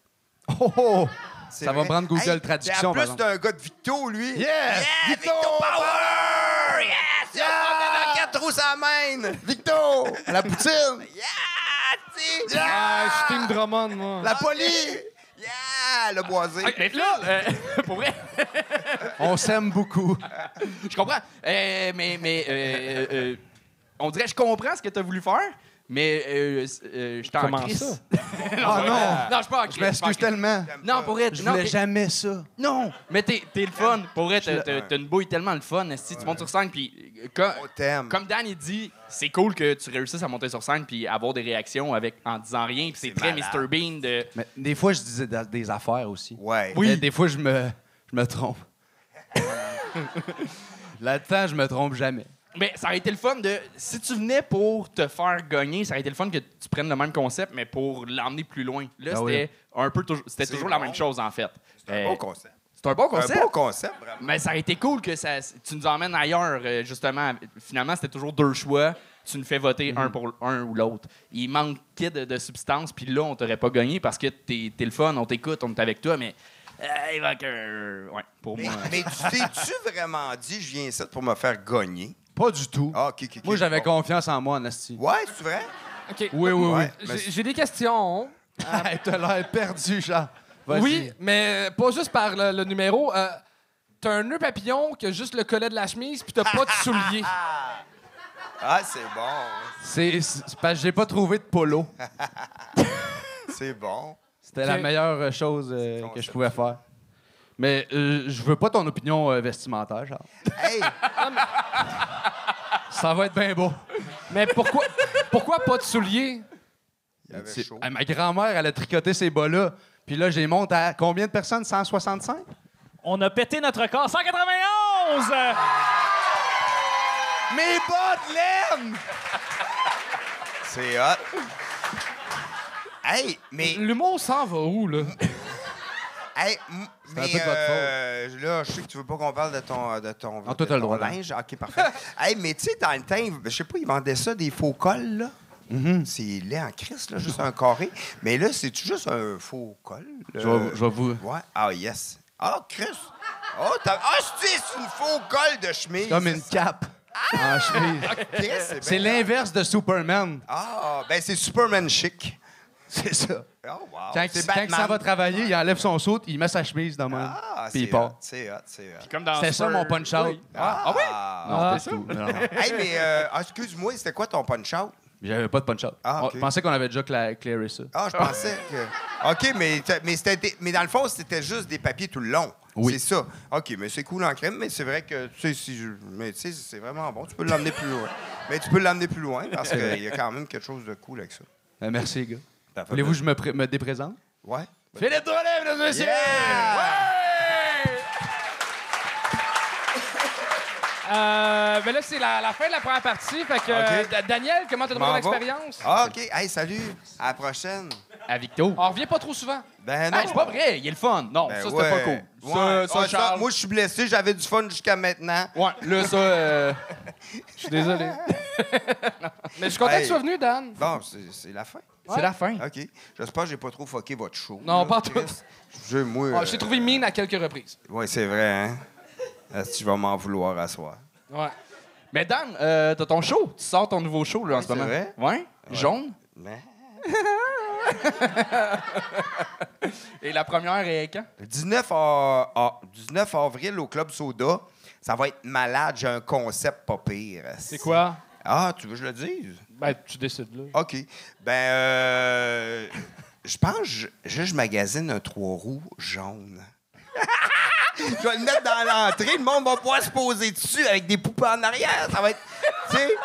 Oh, oh. C'est Ça va prendre Google Hey, Traduction, En plus, exemple. c'est un gars de Victo, lui. Yes! Yeah! Victo Victo, Power! Yes! Yeah! On a quatre roues à la main! Victo! La poutine! Yeah! tu sais. Ah, je suis Team Drummond, moi. La police! Yeah! Le boisé. Ok, mais là, euh, pour vrai, On s'aime beaucoup. je comprends. Euh, mais mais euh, euh, on dirait, je comprends ce que t'as voulu faire, mais euh, euh, je t'en Comment crisse. ça? Ah non! Non, je suis pas en Je m'excuse tellement. Non, pour être. Je non, voulais mais- jamais ça. Non, mais t'es, t'es le fun. Pour vrai, t'as, une bouille tellement le fun. Si tu montes sur scène, puis euh, comme, On t'aime. comme Dan il dit, c'est cool que tu réussisses à monter sur scène puis avoir des réactions avec en disant rien. Puis c'est, très malade. Mr Bean de. Mais des fois, je disais da- des affaires aussi. Ouais. Oui. des fois, je me, je me trompe. Là-dedans, je me trompe jamais. Mais ça aurait été le fun de. Si tu venais pour te faire gagner, ça aurait été le fun que tu prennes le même concept, mais pour l'emmener plus loin. Là, Ah c'était un peu toujours, c'était toujours la même chose en fait. C'est un Euh, bon concept. c'est un bon concept. Un bon concept, vraiment. Mais ça aurait été cool que ça, tu nous emmènes ailleurs, euh, justement. Finalement, c'était toujours deux choix. Tu nous fais voter un pour un ou l'autre. Il manquait de, de substance, puis là, on t'aurait pas gagné parce que t'es es le fun, on t'écoute, on est avec toi, mais. Euh, il va que. Ouais, pour Mais, moi. mais tu t'es-tu vraiment dit, je viens ici pour me faire gagner? Pas du tout. Ah, ok, ok, ok. Moi, j'avais Bon. confiance en moi, Nasty. Ouais, c'est vrai? OK. Oui, oui, oui. Ouais, J'ai j'ai des questions. Hey, T'as l'air perdu, Jean. Vas-y. Oui, mais pas juste par le, le numéro. Euh, t'as un nœud papillon qui a juste le collet de la chemise, puis t'as pas de souliers. Ah, c'est bon. C'est c'est parce que j'ai pas trouvé de polo. C'est bon. C'était Ok. la meilleure chose euh, que je pouvais faire. Mais euh, je veux pas ton opinion euh, vestimentaire, genre. Hey, Ça va être bien beau. Mais pourquoi, pourquoi pas de souliers? il y avait C'est- chaud. Hey, ma grand-mère, elle a tricoté ces bas-là. Puis là, j'ai monté à combien de personnes? 165? On a pété notre record. 191! Euh, Mes bottes laine! C'est hot. Hey, mais. L'humour s'en va où, là? Hey, m- un mais peu de votre euh, là, je sais que tu veux pas qu'on parle de ton de ton, Ah, toi, de ton droit, linge. Ok, parfait. hey, mais tu sais, dans le temps, je sais pas, ils vendaient ça des faux cols là. Mm-hmm. C'est laid en crise, là, juste un carré. Mais là, c'est juste un faux col. Je vais, vous... Ouais. Ah yes. Ah, Chris. Oh, t'as- ah, c'est c'est une faux col de chemise. Comme une cape en chemise. Chris, c'est l'inverse de Superman. Ah, ben c'est Superman chic. C'est ça. Oh, wow. Quand, c'est quand il s'en va travailler, il enlève son saut, il met sa chemise dans même. Ah, puis il c'est part. hot, c'est hot, c'est hot. Comme dans C'était ça mon punch-out. Oui. Ah, Ah oui? Non, c'était tout. Non, non. Hey, mais euh, ah, excuse-moi, c'était quoi ton punch-out? J'avais pas de punch-out. Ah. Je pensais qu'on avait déjà cla- clearé ça. Ah, je pensais que. OK, mais, mais, c'était des- mais dans le fond, c'était juste des papiers tout le long. Oui. C'est ça. OK, mais c'est cool en crème, mais c'est vrai que, tu sais, si je- mais tu sais, c'est vraiment bon. Tu peux l'emmener plus loin. Mais tu peux l'emmener plus loin parce qu'il y a quand même quelque chose de cool avec ça. Euh, merci, gars. Voulez-vous que je me, pré- me déprésente? Ouais. Philippe Drolet, mesdames et messieurs! Euh, ben là, c'est la, la fin de la première partie. Fait que, euh, Da- Daniel, comment t'as trouvé M'en va. l'expérience? Ah, OK. Hey, salut. À la prochaine. À Victo. On revient pas trop souvent. Ben non. Hey, c'est pas vrai, il est le fun. Non, Ben ça, c'était ouais. pas cool. Ouais. Ça, ça, Ah, ça, Charles. moi, je suis blessé. J'avais du fun jusqu'à maintenant. Ouais, là, ça. euh, Je suis désolé. Mais je suis content que Hey. tu sois venu, Dan. Bon, c'est c'est la fin. C'est la fin. OK. J'espère que j'ai pas trop fucké votre show. Non, là, pas Chris. tout. Je, moi. Ah, je t'ai trouvé mine à quelques reprises. Oui, c'est vrai, hein? Est-ce que tu vas m'en vouloir à soir? Ouais. Mais Dan, euh, t'as ton show. Tu sors ton nouveau show là, en ce moment. c'est vrai. Ouais? Jaune? Mais... Et la première est quand? Le 19, a- a- 19 avril au Club Soda. Ça va être malade. J'ai un concept pas pire. C'est quoi? Ah, tu veux que je le dise? Ben, tu décides, là. OK. Ben, euh, je pense que je, je, je magasine un trois roues jaune. je vais le mettre dans l'entrée. Le monde va pouvoir se poser dessus avec des poupées en arrière. Ça va être, tu sais,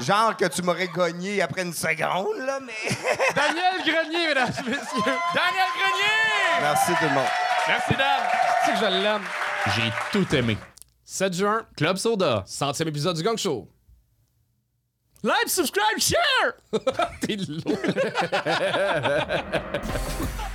genre que tu m'aurais gagné après une seconde, là, mais... Daniel Grenier, mesdames et messieurs. Daniel Grenier! Merci tout le monde. Merci, Dan. C'est que je l'aime. J'ai tout aimé. 7 juin, Club Soda, centième épisode du Gang Show. Like, subscribe, share! T'es lourd.